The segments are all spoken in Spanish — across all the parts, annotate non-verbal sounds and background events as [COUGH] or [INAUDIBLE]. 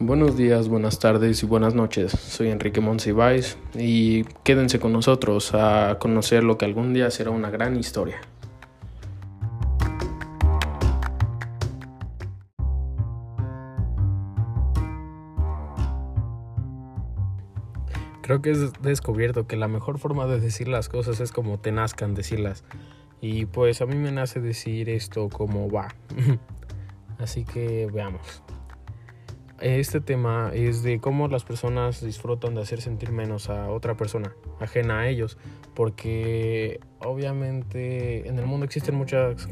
Buenos días, buenas tardes y buenas noches. Soy Enrique Monsiváis y quédense con nosotros a conocer lo que algún día será una gran historia. Creo que he descubierto que la mejor forma de decir las cosas es como te nazcan decirlas. Y pues a mí me nace decir esto como va. [LAUGHS] Así que veamos. Este tema es de cómo las personas disfrutan de hacer sentir menos a otra persona, ajena a ellos, porque obviamente en el mundo existen muchas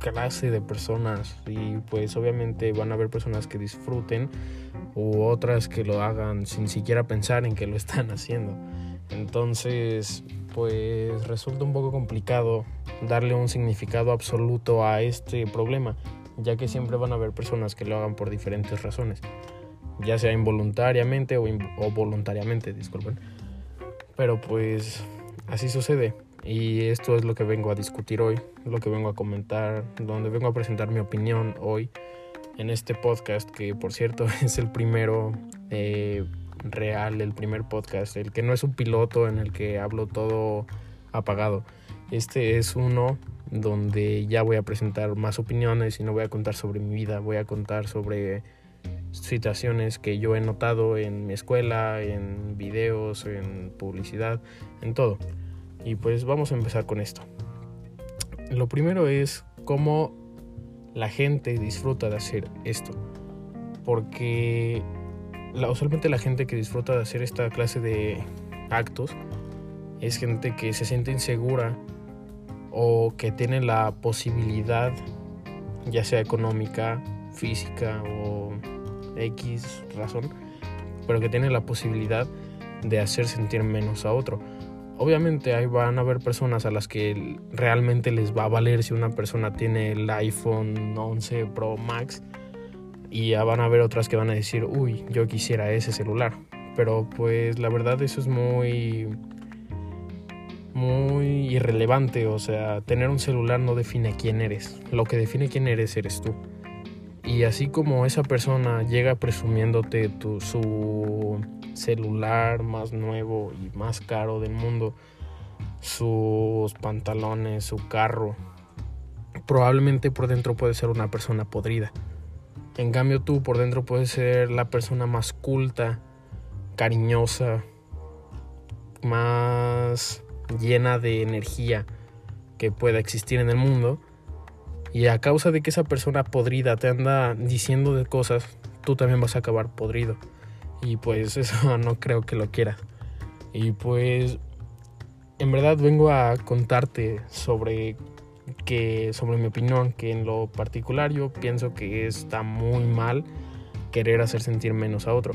clases de personas y pues obviamente van a haber personas que disfruten u otras que lo hagan sin siquiera pensar en que lo están haciendo. Entonces, pues resulta un poco complicado darle un significado absoluto a este problema ya que siempre van a haber personas que lo hagan por diferentes razones, ya sea involuntariamente o, voluntariamente, disculpen. Pero pues así sucede y esto es lo que vengo a discutir hoy, lo que vengo a comentar, donde vengo a presentar mi opinión hoy en este podcast, que por cierto [LAUGHS] es el primero eh, real, el primer podcast, el que no es un piloto en el que hablo todo apagado. Este es uno donde ya voy a presentar más opiniones y no voy a contar sobre mi vida, voy a contar sobre situaciones que yo he notado en mi escuela, en videos, en publicidad, en todo. Y pues vamos a empezar con esto. Lo primero es cómo la gente disfruta de hacer esto. Porque usualmente la gente que disfruta de hacer esta clase de actos es gente que se siente insegura o que tiene la posibilidad, ya sea económica, física o X razón, pero que tiene la posibilidad de hacer sentir menos a otro. Obviamente ahí van a haber personas a las que realmente les va a valer si una persona tiene el iPhone 11 Pro Max y van a haber otras que van a decir, uy, yo quisiera ese celular. Pero pues la verdad eso es muy muy irrelevante, o sea, tener un celular no define quién eres, lo que define quién eres eres tú. Y así como esa persona llega presumiéndote tu, su celular más nuevo y más caro del mundo, sus pantalones, su carro, probablemente por dentro puede ser una persona podrida. En cambio tú por dentro puedes ser la persona más culta, cariñosa, más llena de energía que pueda existir en el mundo. Y a causa de que esa persona podrida te anda diciendo de cosas, tú también vas a acabar podrido. Y pues [LAUGHS] eso no creo que lo quieras. Y pues en verdad vengo a contarte sobre que sobre mi opinión, que en lo particular yo pienso que está muy mal querer hacer sentir menos a otro.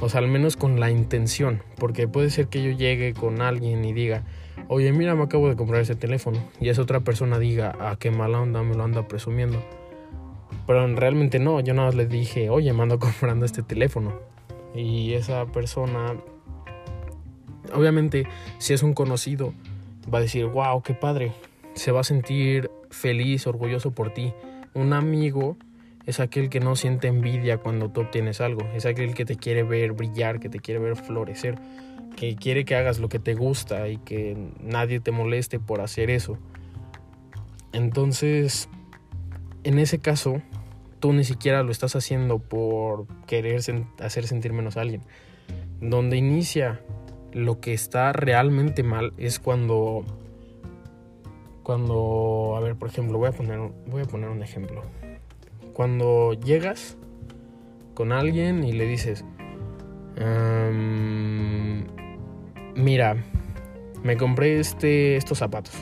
O sea, al menos con la intención, porque puede ser que yo llegue con alguien y diga, oye, mira, me acabo de comprar ese teléfono. Y esa otra persona diga, ah, qué mala onda, me lo anda presumiendo. Pero realmente no, yo nada más le dije, oye, me ando [LAUGHS] comprando este teléfono. Y esa persona, obviamente, si es un conocido, va a decir, wow, qué padre. Se va a sentir feliz, orgulloso por ti. Un amigo es aquel que no siente envidia cuando tú obtienes algo. Es aquel que te quiere ver brillar, que te quiere ver florecer que quiere que hagas lo que te gusta y que nadie te moleste por hacer eso. Entonces, en ese caso, tú ni siquiera lo estás haciendo por querer hacer sentir menos a alguien. Donde inicia lo que está realmente mal es cuando cuando a ver por ejemplo voy a poner voy a poner un ejemplo cuando llegas con alguien y le dices mira, me compré este, estos zapatos.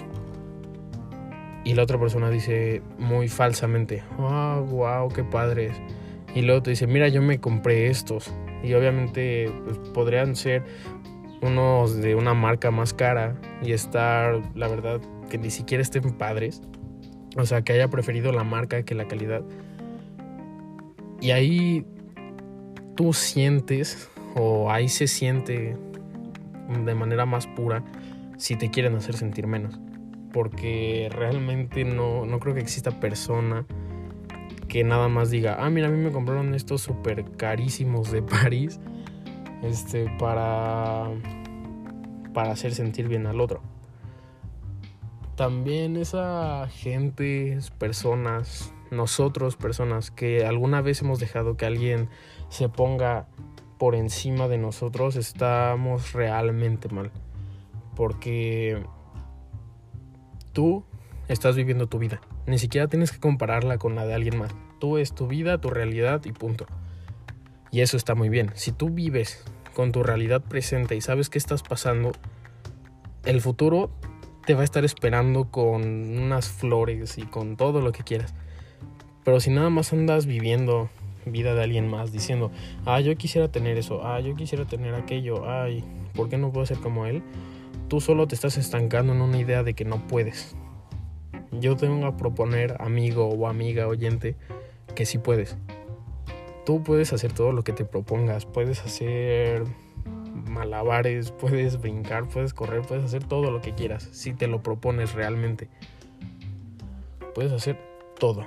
Y la otra persona dice muy falsamente, oh, wow, qué padres. Y luego te dice, mira, yo me compré estos. Y obviamente pues, podrían ser unos de una marca más cara y estar, la verdad, que ni siquiera estén padres. O sea, que haya preferido la marca que la calidad. Y ahí tú sientes, o ahí se siente de manera más pura si te quieren hacer sentir menos. Porque realmente no, no creo que exista persona que nada más diga, ah, mira, a mí me compraron estos súper carísimos de París, este, para, para hacer sentir bien al otro. También esa gente, personas, nosotros personas que alguna vez hemos dejado que alguien se ponga por encima de nosotros, estamos realmente mal. Porque tú estás viviendo tu vida. Ni siquiera tienes que compararla con la de alguien más. Tú es tu vida, tu realidad y punto. Y eso está muy bien. Si tú vives con tu realidad presente y sabes qué estás pasando, el futuro te va a estar esperando con unas flores y con todo lo que quieras. Pero si nada más andas viviendo vida de alguien más diciendo, ah, yo quisiera tener eso, ah, yo quisiera tener aquello, ay, ¿por qué no puedo ser como él? Tú solo te estás estancando en una idea de que no puedes. Yo tengo a proponer, amigo o amiga oyente, que sí puedes. Tú puedes hacer todo lo que te propongas, puedes hacer malabares, [LAUGHS] puedes brincar, puedes correr, puedes hacer todo lo que quieras, si te lo propones realmente. Puedes hacer todo.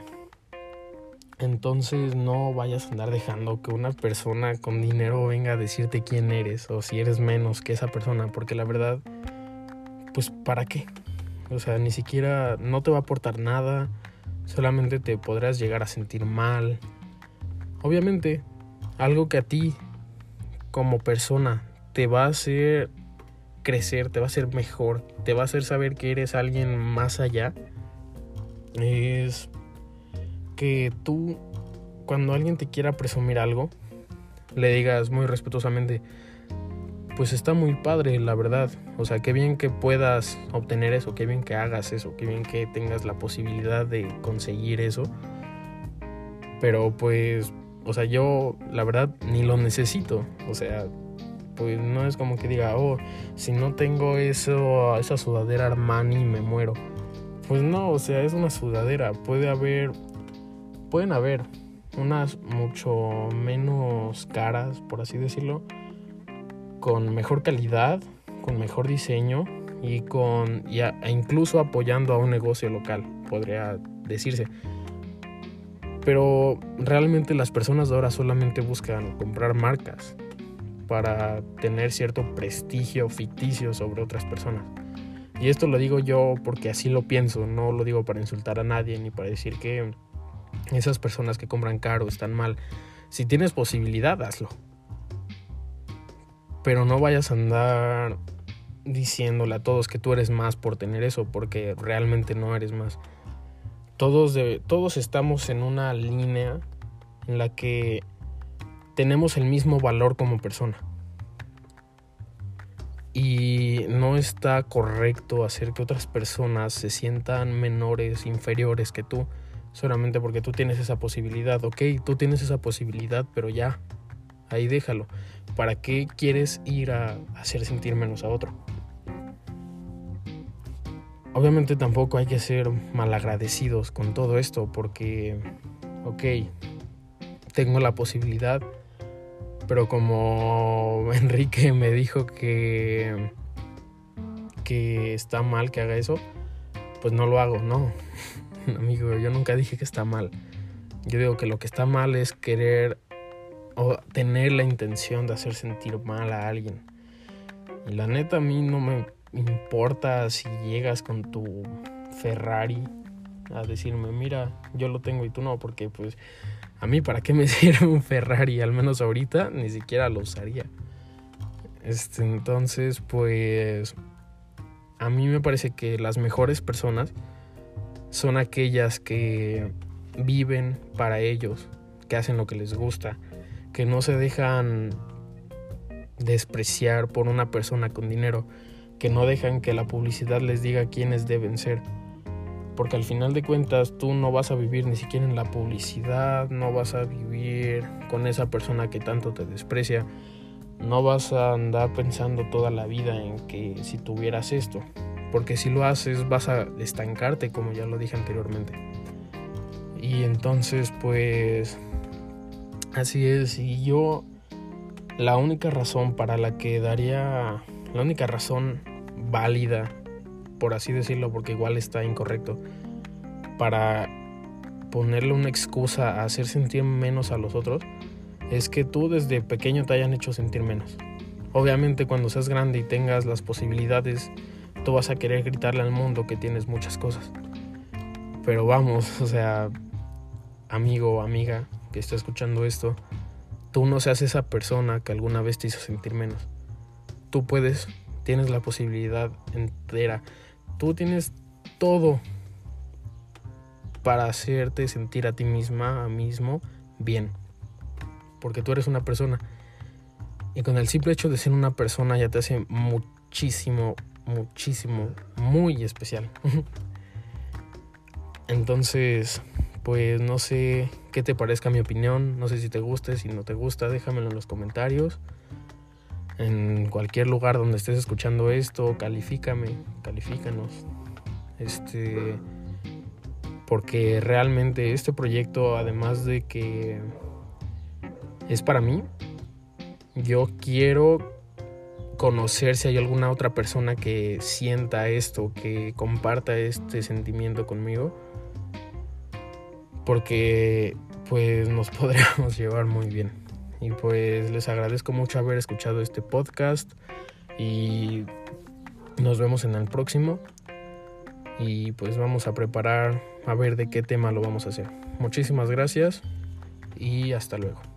Entonces no vayas a andar dejando que una persona con dinero venga a decirte quién eres o si eres menos que esa persona, porque la verdad, pues ¿para qué? O sea, ni siquiera no te va a aportar nada, solamente te podrás llegar a sentir mal. Obviamente, algo que a ti como persona te va a hacer crecer, te va a hacer mejor, te va a hacer saber que eres alguien más allá, es que tú, cuando alguien te quiera presumir algo, le digas muy respetuosamente, pues está muy padre, la verdad. O sea, qué bien que puedas obtener eso, qué bien que hagas eso, qué bien que tengas la posibilidad de conseguir eso. Pero pues, o sea, yo la verdad ni lo necesito. O sea, pues no es como que diga, oh, si no tengo eso, esa sudadera Armani me muero. Pues no, o sea, es una sudadera. Puede haber, pueden haber unas mucho menos caras, por así decirlo, con mejor calidad, con mejor diseño y con e incluso apoyando a un negocio local, podría decirse. Pero realmente las personas ahora solamente buscan comprar marcas para tener cierto prestigio ficticio sobre otras personas. Y esto lo digo yo porque así lo pienso, no lo digo para insultar a nadie ni para decir que esas personas que compran caro están mal. Si tienes posibilidad, hazlo. Pero no vayas a andar diciéndole a todos que tú eres más por tener eso, porque realmente no eres más. Todos, todos estamos en una línea en la que tenemos el mismo valor como persona. Y no está correcto hacer que otras personas se sientan menores, inferiores que tú, solamente porque tú tienes esa posibilidad. Ok, tú tienes esa posibilidad, pero ya, ahí déjalo. ¿Para qué quieres ir a hacer sentir menos a otro? Obviamente tampoco hay que ser malagradecidos con todo esto porque, ok, tengo la posibilidad, pero como [LAUGHS] Enrique me dijo que, que está mal que haga eso, pues no lo hago, no. [LAUGHS] Amigo, yo nunca dije que está mal. Yo digo que lo que está mal es querer o tener la intención de hacer sentir mal a alguien. Y la neta a mí no me importa si llegas con tu Ferrari a decirme, mira, yo lo tengo y tú no, porque pues a mí para qué me [LAUGHS] sirve un Ferrari, al menos ahorita ni siquiera lo usaría. Este, entonces, pues a mí me parece que las mejores personas son aquellas que viven para ellos, que hacen lo que les gusta, que no se dejan despreciar por una persona con dinero, que no dejan que la publicidad les diga quiénes deben ser. Porque al final de cuentas tú no vas a vivir ni siquiera en la publicidad, no vas a vivir con esa persona que tanto te desprecia, no vas a andar pensando toda la vida en que si tuvieras esto, porque si lo haces vas a estancarte como ya lo dije anteriormente. Y entonces pues Así es, y yo la única razón para la que daría, la única razón válida, por así decirlo, porque igual está incorrecto, para ponerle una excusa a hacer sentir menos a los otros es que tú desde pequeño te hayan hecho sentir menos. Obviamente cuando seas grande y tengas las posibilidades, tú vas a querer gritarle al mundo que tienes muchas cosas. Pero vamos, o sea, amigo o amiga que está escuchando esto, tú no seas esa persona que alguna vez te hizo sentir menos. Tú puedes, tienes la posibilidad entera. Tú tienes todo para hacerte sentir a ti misma, a mismo, bien. Porque tú eres una persona. Y con el simple hecho de ser una persona ya te hace muchísimo, muchísimo, muy especial. [LAUGHS] Entonces, pues no sé qué te parezca mi opinión, no sé si te guste, si no te gusta, déjamelo en los comentarios. En cualquier lugar donde estés escuchando esto, califícame, califícanos. Este porque realmente este proyecto además de que es para mí, yo quiero conocer si hay alguna otra persona que sienta esto, que comparta este sentimiento conmigo porque pues nos [LAUGHS] podríamos llevar muy bien. Y pues les agradezco mucho haber escuchado este podcast y nos vemos en el próximo. Y pues vamos a preparar a ver de qué tema lo vamos a hacer. Muchísimas gracias y hasta luego.